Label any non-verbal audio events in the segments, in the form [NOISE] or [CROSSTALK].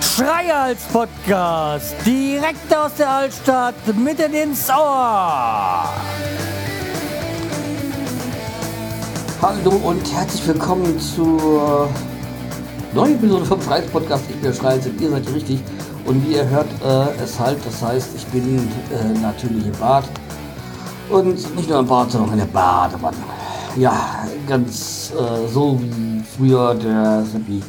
Schreihals Podcast, direkt aus der Altstadt, mitten ins Ohr. Hallo und herzlich willkommen zur neuen Episode vom Schreihals Podcast. Ich bin Schreihals und ihr seid richtig. Und wie ihr hört, äh, es halt, das heißt, ich bin äh, natürlich im Bad. Und nicht nur im Bad, sondern auch in der Badewanne. Ja, ganz äh, so wie früher der Seppi.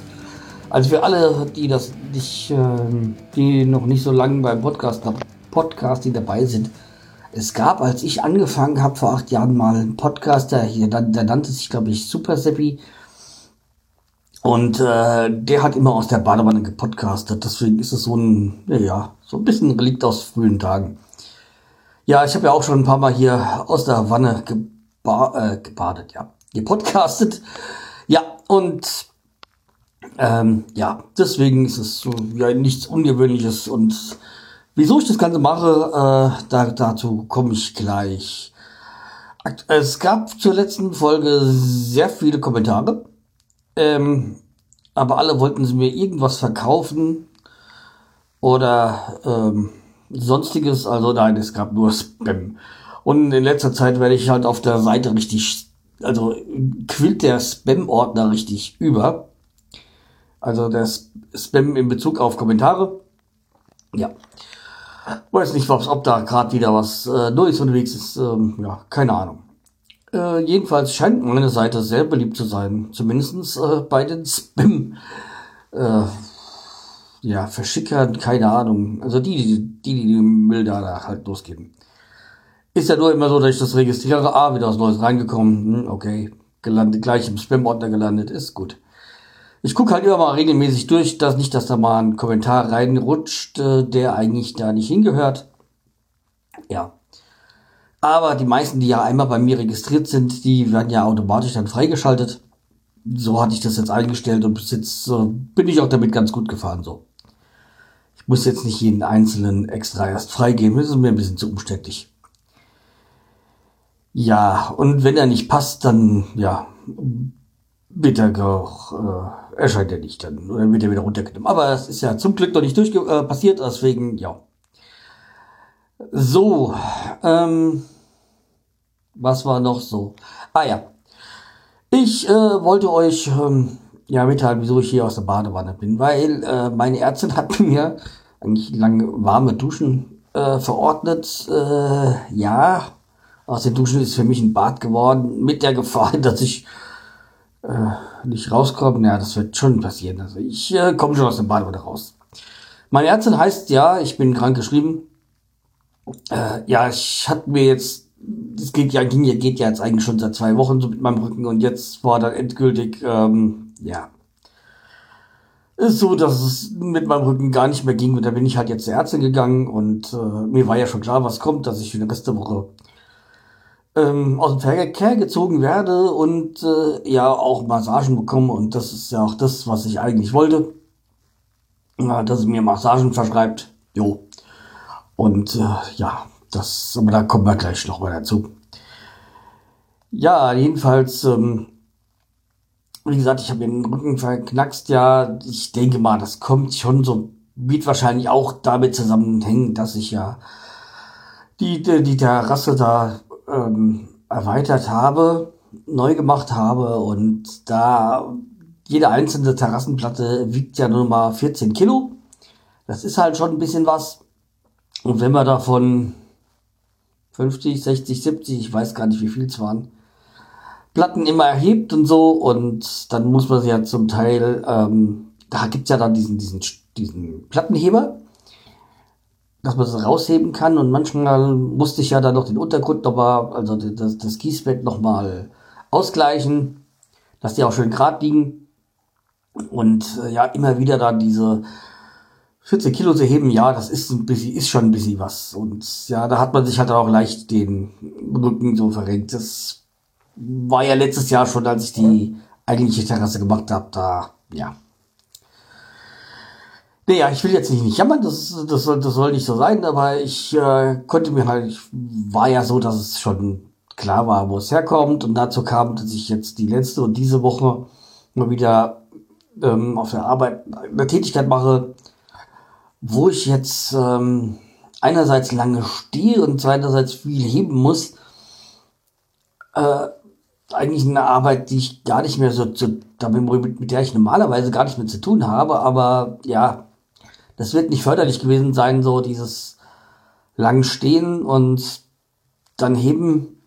Also für alle, die das nicht, ähm, die noch nicht so lange beim Podcast, Podcasting dabei sind, es gab, als ich angefangen habe vor acht Jahren mal einen Podcast, der der, der nannte sich, glaube ich, Super Seppi. Und äh, der hat immer aus der Badewanne gepodcastet. Deswegen ist es so ein, ja, so ein bisschen ein Relikt aus frühen Tagen. Ja, ich habe ja auch schon ein paar Mal hier aus der Wanne geba äh, gebadet, ja, gepodcastet. Ja, und ähm, ja, deswegen ist es so ja nichts Ungewöhnliches. Und wieso ich das Ganze mache, äh, da, dazu komme ich gleich. Es gab zur letzten Folge sehr viele Kommentare, ähm, aber alle wollten sie mir irgendwas verkaufen oder ähm, sonstiges. Also nein, es gab nur Spam. Und in letzter Zeit werde ich halt auf der Seite richtig, also quillt der Spam-Ordner richtig über. Also der Spam in Bezug auf Kommentare. Ja. Weiß nicht, ob da gerade wieder was äh, Neues unterwegs ist. Ähm, ja, keine Ahnung. Äh, jedenfalls scheint meine Seite sehr beliebt zu sein. Zumindestens äh, bei den Spam. Äh, ja, Verschickern, keine Ahnung. Also die, die, die, die Müll da halt losgeben. Ist ja nur immer so, dass ich das registriere. Ah, wieder was Neues reingekommen. Hm, okay. Gelandet, gleich im Spam-Ordner gelandet. Ist gut. Ich gucke halt immer mal regelmäßig durch, dass nicht, dass da mal ein Kommentar reinrutscht, äh, der eigentlich da nicht hingehört. Ja. Aber die meisten, die ja einmal bei mir registriert sind, die werden ja automatisch dann freigeschaltet. So hatte ich das jetzt eingestellt und bis jetzt äh, bin ich auch damit ganz gut gefahren so. Muss jetzt nicht jeden einzelnen extra erst freigeben, das ist mir ein bisschen zu umständlich. Ja, und wenn er nicht passt, dann ja, wird auch, äh, erscheint er nicht dann, oder wird er wieder runtergenommen. Aber es ist ja zum Glück noch nicht durch äh, passiert, deswegen, ja. So, ähm, was war noch so? Ah ja, ich äh, wollte euch ähm, ja mitteilen, wieso ich hier aus der Badewanne bin, weil äh, meine Ärztin hat [LAUGHS] mir eigentlich lange warme Duschen äh, verordnet. Äh, ja, aus den Duschen ist für mich ein Bad geworden, mit der Gefahr, [LAUGHS] dass ich äh, nicht rauskomme. Ja, das wird schon passieren. Also ich äh, komme schon aus dem Badewanne raus. Meine Ärztin heißt ja, ich bin krank geschrieben. Äh, ja, ich hatte mir jetzt, das geht ja, ging ja, geht ja jetzt eigentlich schon seit zwei Wochen so mit meinem Rücken und jetzt war dann endgültig, ähm, ja, ist so, dass es mit meinem Rücken gar nicht mehr ging und da bin ich halt jetzt zur Ärztin gegangen und äh, mir war ja schon klar, was kommt, dass ich für die nächste Woche ähm, aus dem Verkehr gezogen werde und äh, ja auch Massagen bekomme und das ist ja auch das, was ich eigentlich wollte, ja, dass sie mir Massagen verschreibt. Jo. Und äh, ja, das, aber da kommen wir gleich noch mal dazu. Ja, jedenfalls, ähm, wie gesagt, ich habe den Rücken verknackst. Ja, ich denke mal, das kommt schon so, wird wahrscheinlich auch damit zusammenhängen, dass ich ja die, die, die Terrasse da ähm, erweitert habe, neu gemacht habe und da jede einzelne Terrassenplatte wiegt ja nur mal 14 Kilo. Das ist halt schon ein bisschen was. Und wenn man davon 50, 60, 70, ich weiß gar nicht, wie viel es waren, Platten immer erhebt und so und dann muss man sie ja zum Teil, ähm, da gibt's ja dann diesen, diesen, diesen Plattenheber, dass man das rausheben kann und manchmal musste ich ja dann noch den Untergrund nochmal, also das, das Kiesbett nochmal ausgleichen, dass die auch schön gerade liegen und äh, ja, immer wieder dann diese 14 Kilo zu heben, ja, das ist ein bisschen, ist schon ein bisschen was. Und ja, da hat man sich halt auch leicht den Rücken so verrenkt. Das war ja letztes Jahr schon, als ich die eigentliche Terrasse gemacht habe, da, ja. Naja, ich will jetzt nicht, nicht jammern, das, das, das soll nicht so sein, aber ich äh, konnte mir halt, ich war ja so, dass es schon klar war, wo es herkommt. Und dazu kam, dass ich jetzt die letzte und diese Woche mal wieder ähm, auf der Arbeit eine Tätigkeit mache, wo ich jetzt ähm, einerseits lange stehe und zweiterseits viel heben muss. Äh, eigentlich eine Arbeit, die ich gar nicht mehr so zu, damit, mit der ich normalerweise gar nicht mehr zu tun habe, aber ja, das wird nicht förderlich gewesen sein, so dieses lang stehen und dann heben.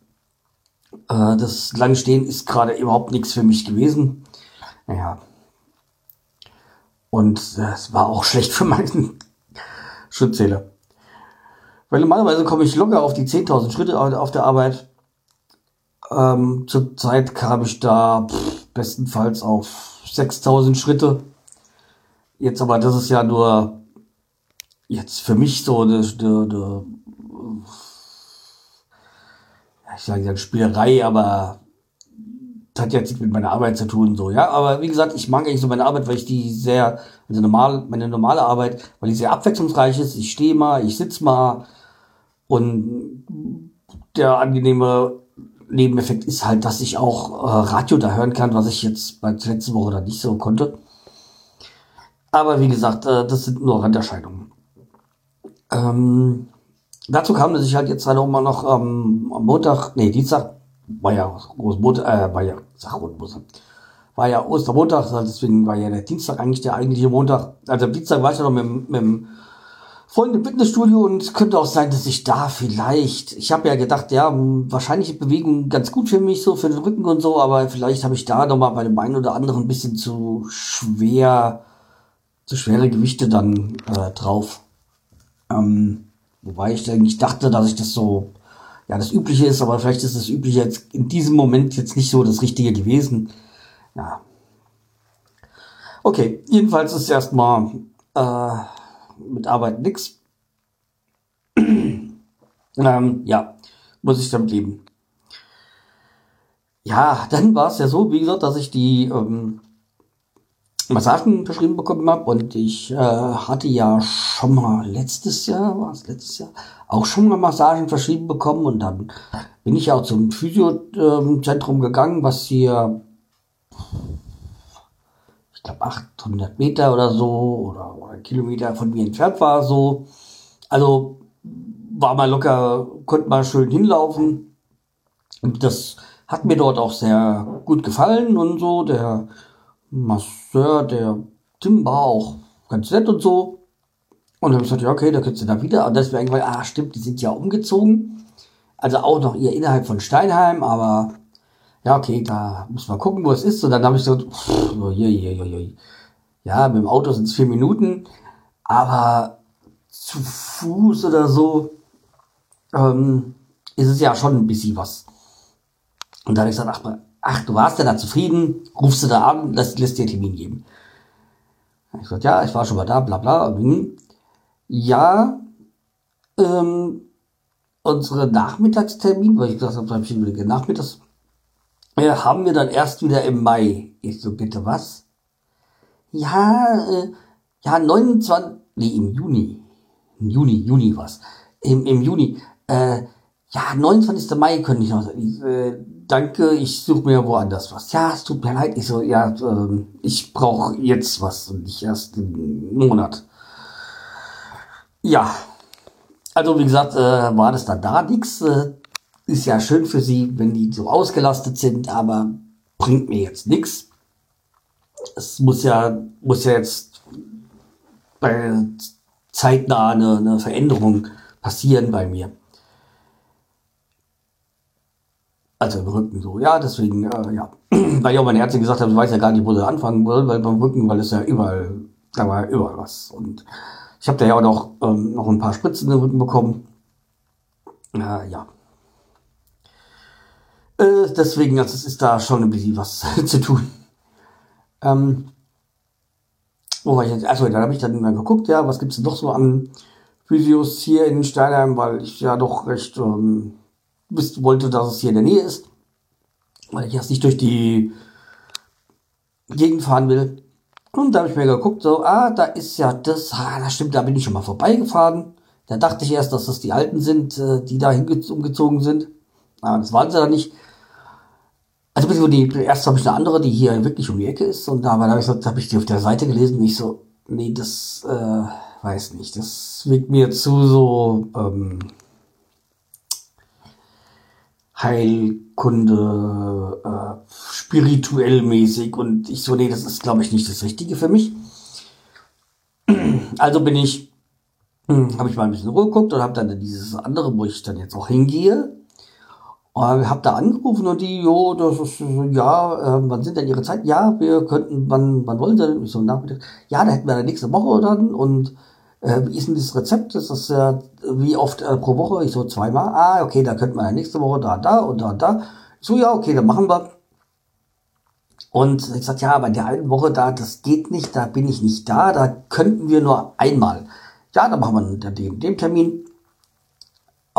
Äh, das lang stehen ist gerade überhaupt nichts für mich gewesen. Naja. Und es war auch schlecht für meinen Schrittzähler. Weil normalerweise komme ich locker auf die 10.000 Schritte auf der Arbeit. Ähm, Zurzeit kam ich da pff, bestenfalls auf 6.000 Schritte. Jetzt aber, das ist ja nur jetzt für mich so eine, eine, eine ich sage ja Spielerei, aber das hat jetzt nichts mit meiner Arbeit zu tun, so, ja. Aber wie gesagt, ich mag eigentlich so meine Arbeit, weil ich die sehr, also normal, meine normale Arbeit, weil die sehr abwechslungsreich ist. Ich stehe mal, ich sitze mal und der angenehme Nebeneffekt ist halt, dass ich auch äh, Radio da hören kann, was ich jetzt bei der letzten Woche da nicht so konnte. Aber wie gesagt, äh, das sind nur Randerscheinungen. Ähm, dazu kam, dass ich halt jetzt halt auch mal noch ähm, am Montag, nee, Dienstag, war ja Großmontag, äh, war ja, sag war ja Ostermontag, also deswegen war ja der Dienstag eigentlich der eigentliche Montag. Also am Dienstag war ich ja noch mit, mit dem Freund im Fitnessstudio und es könnte auch sein, dass ich da vielleicht, ich habe ja gedacht, ja, wahrscheinlich Bewegung ganz gut für mich, so für den Rücken und so, aber vielleicht habe ich da nochmal bei dem einen oder anderen ein bisschen zu schwer, zu schwere Gewichte dann äh, drauf. Ähm, wobei ich eigentlich dachte, dass ich das so, ja, das Übliche ist, aber vielleicht ist das Übliche jetzt in diesem Moment jetzt nicht so das Richtige gewesen. Ja. Okay, jedenfalls ist erstmal äh, mit Arbeit nix. [CLEARS THROAT] ähm, ja, muss ich damit leben. Ja, dann war es ja so, wie gesagt, dass ich die ähm, Massagen verschrieben bekommen habe und ich äh, hatte ja schon mal letztes Jahr, war es letztes Jahr, auch schon mal Massagen verschrieben bekommen und dann bin ich auch zum Physiozentrum gegangen, was hier ich glaube 800 Meter oder so oder, oder Kilometer von mir entfernt war so. Also war mal locker, konnte mal schön hinlaufen. Und das hat mir dort auch sehr gut gefallen und so. Der Masseur, der Tim war auch ganz nett und so. Und dann habe ich gesagt, ja, okay, da könntest du da wieder. Und das wäre irgendwann, ah, stimmt, die sind ja umgezogen. Also auch noch ihr innerhalb von Steinheim, aber ja, okay, da muss man gucken, wo es ist. Und dann habe ich so, hier, hier, hier, hier. ja, mit dem Auto sind es vier Minuten, aber zu Fuß oder so ähm, ist es ja schon ein bisschen was. Und dann habe ich gesagt, ach, ach, du warst ja da zufrieden, rufst du da an, lässt, lässt dir Termin geben. Ich gesagt, ja, ich war schon mal da, bla bla. Ja, ähm, unsere Nachmittagstermin, weil ich gesagt habe, ich überlege, nachmittags äh, haben wir dann erst wieder im Mai. Ich so, bitte was? Ja, äh, ja, 29, nee, im Juni. Im Juni, Juni was. Im, im Juni. Äh, ja, 29. Mai könnte ich noch. Ich, äh, danke, ich suche mir woanders was. Ja, es tut mir leid. Ich so, ja, äh, ich brauche jetzt was und nicht erst im Monat. Ja, also wie gesagt, äh, war das dann da nix. Äh, ist ja schön für sie, wenn die so ausgelastet sind, aber bringt mir jetzt nichts. Es muss ja, muss ja jetzt bei zeitnah eine, eine Veränderung passieren bei mir. Also im Rücken so, ja, deswegen, äh, ja. [CLEARS THROAT] Weil ich auch meine Ärztin gesagt habe, ich weiß ja gar nicht, wo sie anfangen will, weil beim Rücken, weil es ja überall, da war ja überall was. Und ich habe da ja auch noch, ähm, noch ein paar Spritzen im Rücken bekommen. Äh, ja. Äh, deswegen, also es ist da schon ein bisschen was [LAUGHS] zu tun. Ähm, wo war ich jetzt? Also, dann habe ich dann mal geguckt, ja, was gibt's denn noch so an Physios hier in Steinheim, weil ich ja doch recht ähm, wisst, wollte, dass es hier in der Nähe ist. Weil ich erst nicht durch die Gegend fahren will. Und da habe ich mir geguckt, so, ah, da ist ja das, ah, das stimmt, da bin ich schon mal vorbeigefahren. Da dachte ich erst, dass das die Alten sind, äh, die da umgezogen sind. Aber das waren sie dann nicht. Also die, erst habe ich eine andere, die hier wirklich um die Ecke ist. Und da, aber habe ich, so, hab ich die auf der Seite gelesen und ich so, nee, das äh, weiß nicht. Das wirkt mir zu so ähm, Heilkunde, äh, spirituell mäßig. Und ich so, nee, das ist, glaube ich, nicht das Richtige für mich. [CLEARS THROAT] Also bin ich, hm, habe ich mal ein bisschen rumgeguckt und habe dann dieses andere, wo ich dann jetzt auch hingehe. Und habe da angerufen und die, jo, das ist, ja, äh, wann sind denn Ihre Zeit? Ja, wir könnten, wann, wann wollen Sie denn? Ich so, Nachmittag. Ja, da hätten wir dann nächste Woche dann und äh, wie ist denn das Rezept? Das ist ja, wie oft äh, pro Woche? Ich so, zweimal. Ah, okay, da könnten wir ja nächste Woche da, da und da, da. So, ja, okay, dann machen wir. Und ich sagte, ja, aber in der einen Woche da, das geht nicht, da bin ich nicht da, da könnten wir nur einmal. Ja, dann machen wir dem, dem Termin.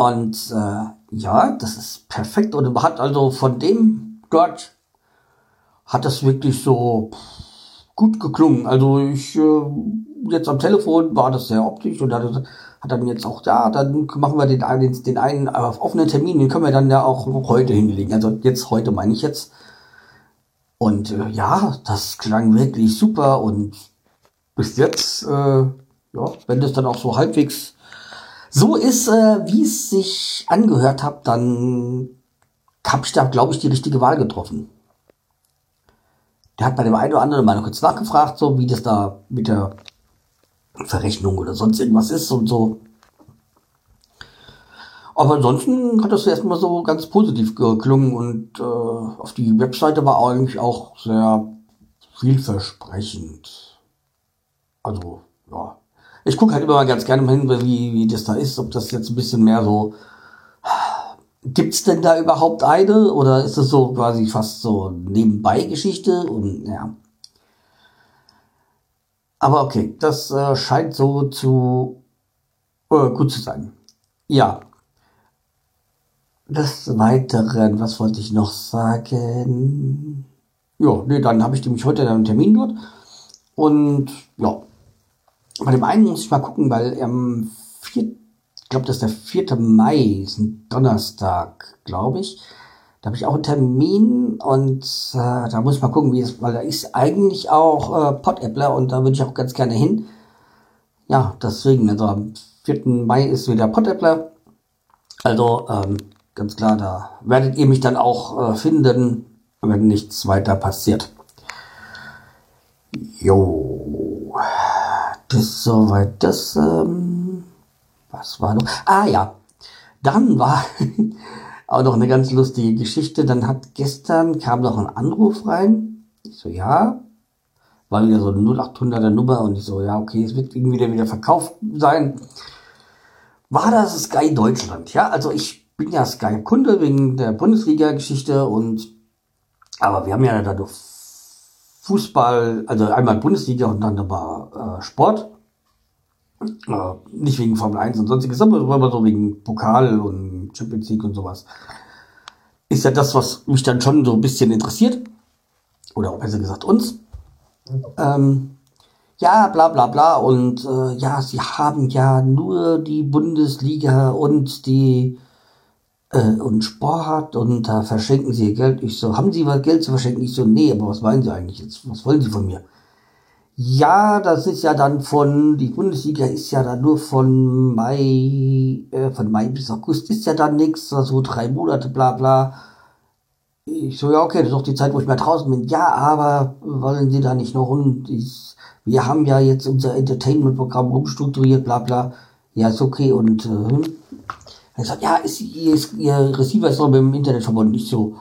Und äh, ja, das ist perfekt. Und man hat also von dem dort hat das wirklich so gut geklungen. Also ich äh, jetzt am Telefon war das sehr optisch und hat, hat dann jetzt auch, ja, dann machen wir den, den, den einen offenen Termin, den können wir dann ja auch heute hinlegen. Also jetzt heute meine ich jetzt. Und äh, ja, das klang wirklich super und bis jetzt, äh, ja, wenn das dann auch so halbwegs so ist, äh, wie es sich angehört hat, dann habe ich da, glaube ich, die richtige Wahl getroffen. Der hat bei dem einen oder anderen mal noch kurz nachgefragt, so wie das da mit der Verrechnung oder sonst irgendwas ist und so. Aber ansonsten hat das erstmal so ganz positiv geklungen und äh, auf die Webseite war eigentlich auch sehr vielversprechend. Also. Ich gucke halt immer mal ganz gerne mal hin, wie, wie das da ist, ob das jetzt ein bisschen mehr so. Gibt's denn da überhaupt eine? Oder ist es so quasi fast so nebenbei Geschichte? Und ja. Aber okay, das äh, scheint so zu äh, gut zu sein. Ja, des Weiteren, was wollte ich noch sagen? Ja, nee, dann habe ich nämlich heute einen Termin dort. Und ja, bei dem einen muss ich mal gucken, weil am 4, ich glaube, das ist der 4. Mai, ist ein Donnerstag, glaube ich. Da habe ich auch einen Termin und äh, da muss ich mal gucken, wie es, weil da ist eigentlich auch äh, Pot-Appler und da würde ich auch ganz gerne hin. Ja, deswegen, also am 4. Mai ist wieder Pot-Appler. Also, ähm, Ganz klar, da werdet ihr mich dann auch äh, finden, wenn nichts weiter passiert. Jo, das soweit das. Ähm, was war noch? Ah ja, dann war [LAUGHS] auch noch eine ganz lustige Geschichte. Dann hat gestern kam noch ein Anruf rein. Ich so ja, war wieder so eine 0800er Nummer und ich so ja okay, es wird irgendwie wieder verkauft sein. War das Sky Deutschland? Ja, also ich bin ja Sky-Kunde wegen der Bundesliga-Geschichte und aber wir haben ja dadurch Fußball, also einmal Bundesliga und dann aber äh, Sport. Äh, nicht wegen Formel 1 und sonstiges, sondern so wegen Pokal und Champions League und sowas. Ist ja das, was mich dann schon so ein bisschen interessiert. Oder besser gesagt uns. Ähm, ja, bla bla bla. Und äh, ja, sie haben ja nur die Bundesliga und die äh, und Sport und da verschenken sie ihr Geld. Ich so, haben Sie was Geld zu verschenken? Ich so, nee, aber was wollen Sie eigentlich jetzt? Was wollen Sie von mir? Ja, das ist ja dann von, die Bundesliga ist ja dann nur von Mai, äh, von Mai bis August ist ja dann nichts, so also drei Monate, bla bla. Ich so, ja, okay, das ist doch die Zeit, wo ich mal draußen bin. Ja, aber wollen Sie da nicht noch und ich, wir haben ja jetzt unser Entertainment-Programm umstrukturiert, bla bla. Ja, ist okay und äh, er sagt, ja, ist, ihr, ist, ihr Receiver ist doch mit dem Internet verbunden. Nicht so,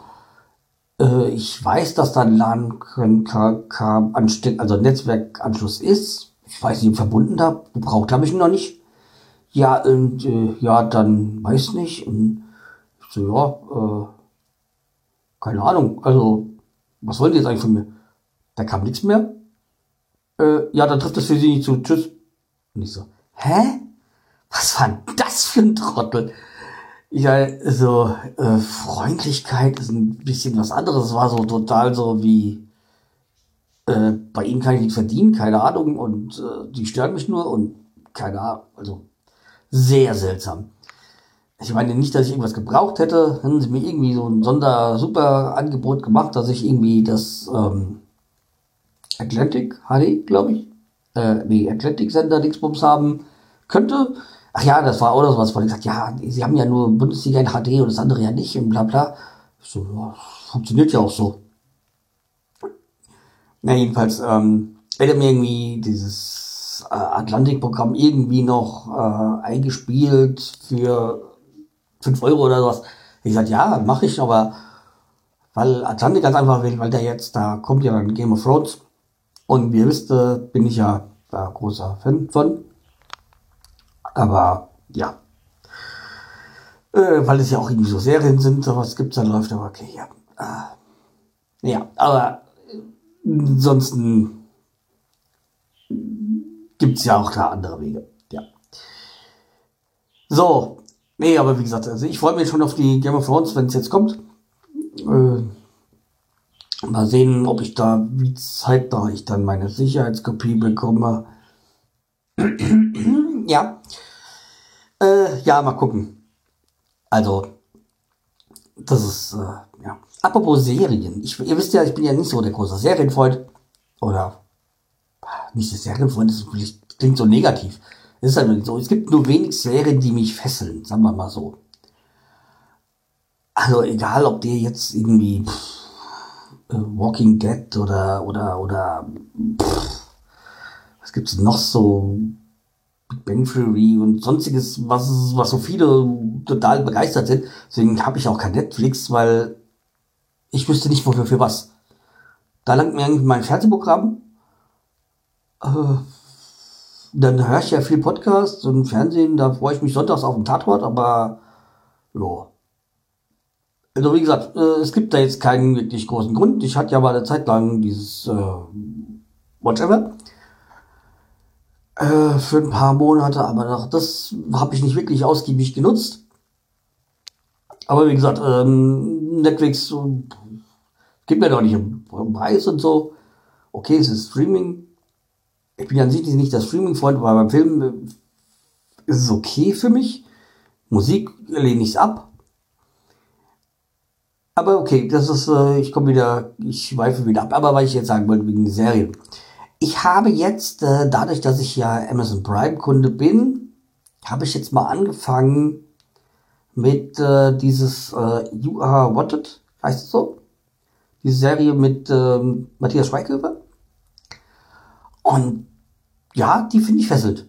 äh, ich weiß, dass da ein LAN-Ansteck, also Netzwerkanschluss ist. Ich weiß nicht, verbunden da. Gebraucht habe ich ihn noch nicht. Ja, und äh, ja, dann weiß nicht. Und ich so, ja, äh, keine Ahnung. Also, was wollt ihr jetzt eigentlich von mir? Da kam nichts mehr. Äh, ja, dann trifft das für sie nicht zu. Tschüss. Und ich so, hä? Was war denn das für ein Trottel? Ja, so äh, Freundlichkeit ist ein bisschen was anderes. Es war so total so wie äh, bei ihnen kann ich nichts verdienen, keine Ahnung, und äh, die stören mich nur und keine Ahnung, also sehr seltsam. Ich meine nicht, dass ich irgendwas gebraucht hätte. Hätten sie mir irgendwie so ein Sonder-Super-Angebot gemacht, dass ich irgendwie das ähm, Atlantic HD, glaube ich, äh, nee, Atlantic-Sender Dingsbums haben könnte. Ach ja, das war auch noch sowas, weil ich gesagt, ja, sie haben ja nur Bundesliga in HD und das andere ja nicht und bla bla. So, ja, funktioniert ja auch so. Na, jedenfalls, ähm, hätte mir irgendwie dieses äh, Atlantik-Programm irgendwie noch äh, eingespielt für 5 Euro oder sowas. Ich gesagt, ja, mache ich, aber weil Atlantik ganz einfach will, weil der jetzt, da kommt ja dann Game of Thrones. Und wie ihr wisst, äh, bin ich ja da großer Fan von. Aber ja. Äh, weil es ja auch irgendwie so Serien sind, sowas gibt's dann läuft, aber okay, ja. Äh, ja, aber ansonsten gibt's ja auch da andere Wege. Ja. So, nee, aber wie gesagt, also ich freue mich schon auf die Game of Thrones, wenn es jetzt kommt. Äh, mal sehen, ob ich da, wie zeitnah ich dann meine Sicherheitskopie bekomme. Ja. Äh, ja, mal gucken. Also, das ist, äh, ja. Apropos Serien. Ich, ihr wisst ja, ich bin ja nicht so der große Serienfreund. Oder, nicht der Serienfreund, das klingt so negativ. Es ist halt nicht so. Es gibt nur wenig Serien, die mich fesseln, sagen wir mal so. Also, egal, ob die jetzt irgendwie, pff, äh, Walking Dead oder, oder, oder, pff, was gibt's noch so? Big und sonstiges, was, was so viele total begeistert sind. Deswegen habe ich auch kein Netflix, weil ich wüsste nicht, wofür für was. Da langt mir eigentlich mein Fernsehprogramm. Äh, dann höre ich ja viel Podcasts und Fernsehen, da freue ich mich sonntags auf den Tatort, aber ja. Also wie gesagt, äh, es gibt da jetzt keinen wirklich großen Grund. Ich hatte ja mal eine Zeit lang dieses äh, Whatever äh, für ein paar Monate, aber das habe ich nicht wirklich ausgiebig genutzt. Aber wie gesagt, ähm, Netflix äh, gibt mir doch nicht einen Preis und so. Okay, es ist Streaming. Ich bin an sich nicht der Streaming-Freund, aber beim Film äh, ist es okay für mich. Musik lehne ich ab. Aber okay, das ist, äh, ich komme wieder, ich schweife wieder ab. Aber was ich jetzt sagen wollte wegen der Serien. Ich habe jetzt, äh, dadurch, dass ich ja Amazon Prime Kunde bin, habe ich jetzt mal angefangen mit äh, dieses äh, You Are Wanted, heißt es so? Die Serie mit ähm, Matthias Schweighöfer. Und ja, die finde ich fesselt.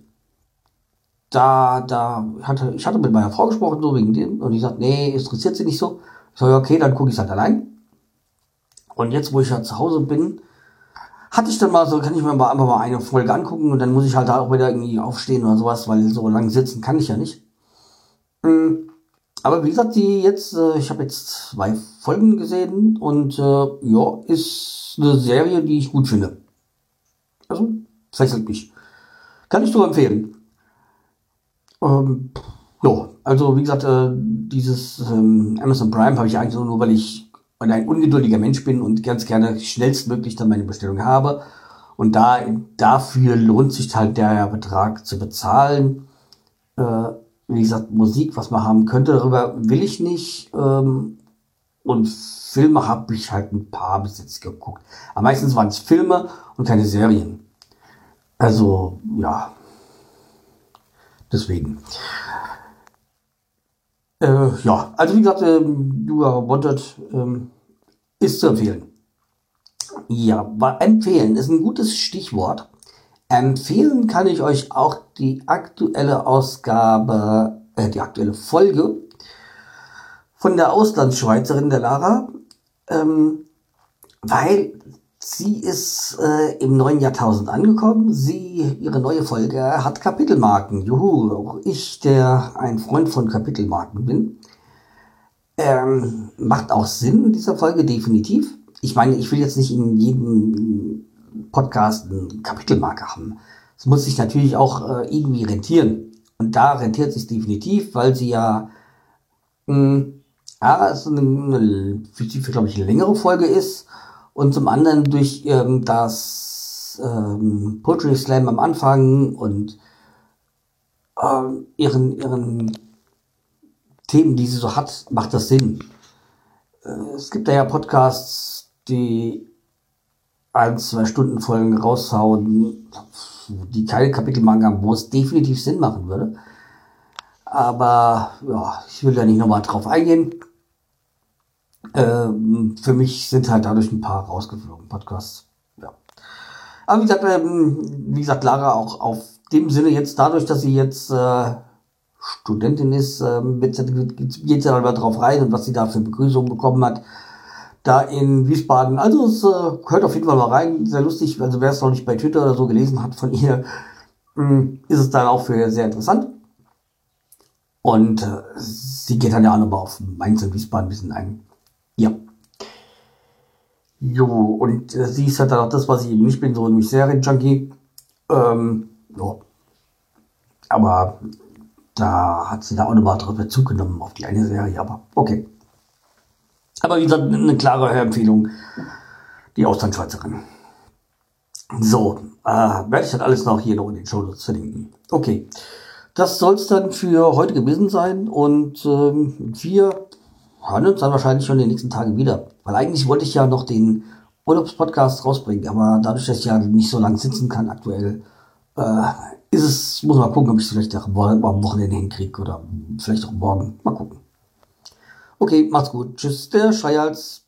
Da, da hatte, ich hatte mit meiner Frau gesprochen, so wegen dem, und die sagt, nee, interessiert sie nicht so. Ich sage, okay, dann gucke ich es halt allein. Und jetzt, wo ich ja zu Hause bin, hatte ich dann mal so, kann ich mir mal einfach mal eine Folge angucken und dann muss ich halt da auch wieder irgendwie aufstehen oder sowas, weil so lange sitzen kann ich ja nicht. Mhm. Aber wie gesagt, die jetzt, äh, ich habe jetzt zwei Folgen gesehen und äh, ja, ist eine Serie, die ich gut finde. Also, fesselt mich. Kann ich nur empfehlen. Ähm, ja, also wie gesagt, äh, dieses ähm, Amazon Prime habe ich eigentlich nur, weil ich ein ungeduldiger Mensch bin und ganz gerne schnellstmöglich dann meine Bestellung habe. Und da, dafür lohnt sich halt der Betrag zu bezahlen. Äh, wie gesagt, Musik, was man haben könnte, darüber will ich nicht. Ähm, und Filme habe ich halt ein paar bis jetzt geguckt. Aber meistens waren es Filme und keine Serien. Also, ja. Deswegen. Äh, ja, also wie gesagt, ähm, You Wanted ähm, ist zu empfehlen. Ja, empfehlen ist ein gutes Stichwort. Empfehlen kann ich euch auch die aktuelle Ausgabe, äh, die aktuelle Folge von der Auslandsschweizerin der Lara, ähm, weil sie ist äh, im neuen Jahrtausend angekommen. Sie, ihre neue Folge hat Kapitelmarken. Juhu, auch ich, der ein Freund von Kapitelmarken bin. Ähm, macht auch Sinn in dieser Folge, definitiv. Ich meine, ich will jetzt nicht in jedem Podcast eine Kapitelmarke haben. Es muss sich natürlich auch äh, irgendwie rentieren. Und da rentiert sich definitiv, weil sie ja, mh, hm, ja, es eine, eine, glaube ich, eine längere Folge ist und zum anderen durch ähm, das ähm, Poetry Slam am Anfang und ähm, ihren, ihren Themen, die sie so hat, macht das Sinn. Äh, es gibt da ja Podcasts, die ein, zwei Stunden Folgen raushauen, die keine Kapitelmarken haben, wo es definitiv Sinn machen würde. Aber ja, ich will da nicht nochmal drauf eingehen. Ähm, für mich sind halt dadurch ein paar rausgeflogen, Podcasts. Ja. Aber wie gesagt, ähm, wie gesagt, Lara auch auf dem Sinne jetzt dadurch, dass sie jetzt äh, Studentin ist, ähm, geht sie aber drauf rein und was sie da für Begrüßung bekommen hat, da in Wiesbaden. Also es äh, hört auf jeden Fall mal rein, sehr lustig. Also wer es noch nicht bei Twitter oder so gelesen hat von ihr, äh, ist es dann auch für sehr interessant. Und äh, sie geht dann ja auch nochmal auf Mainz und Wiesbaden ein bisschen ein. Ja. Jo, und äh, sie ist halt dann auch das, was ich eben nicht bin, so ein Serien-Junkie. Ähm, ja. Aber da hat sie da auch nochmal drauf Bezug genommen auf die eine Serie, aber okay. Aber wie gesagt, eine klare Empfehlung, die Auslandschweizerin. So, äh, werde ich dann alles noch hier noch in den Show Notes verlinken. Okay, das soll es dann für heute gewesen sein und ähm, wir hören uns dann wahrscheinlich schon in den nächsten Tagen wieder. Weil eigentlich wollte ich ja noch den Urlaubspodcast rausbringen, aber dadurch, dass ich ja nicht so lange sitzen kann aktuell, äh, ist es, muss mal gucken, ob ich es vielleicht am Wochenende hinkriege oder vielleicht auch morgen. Mal gucken. Okay, macht's gut. Tschüss, der Schreihals.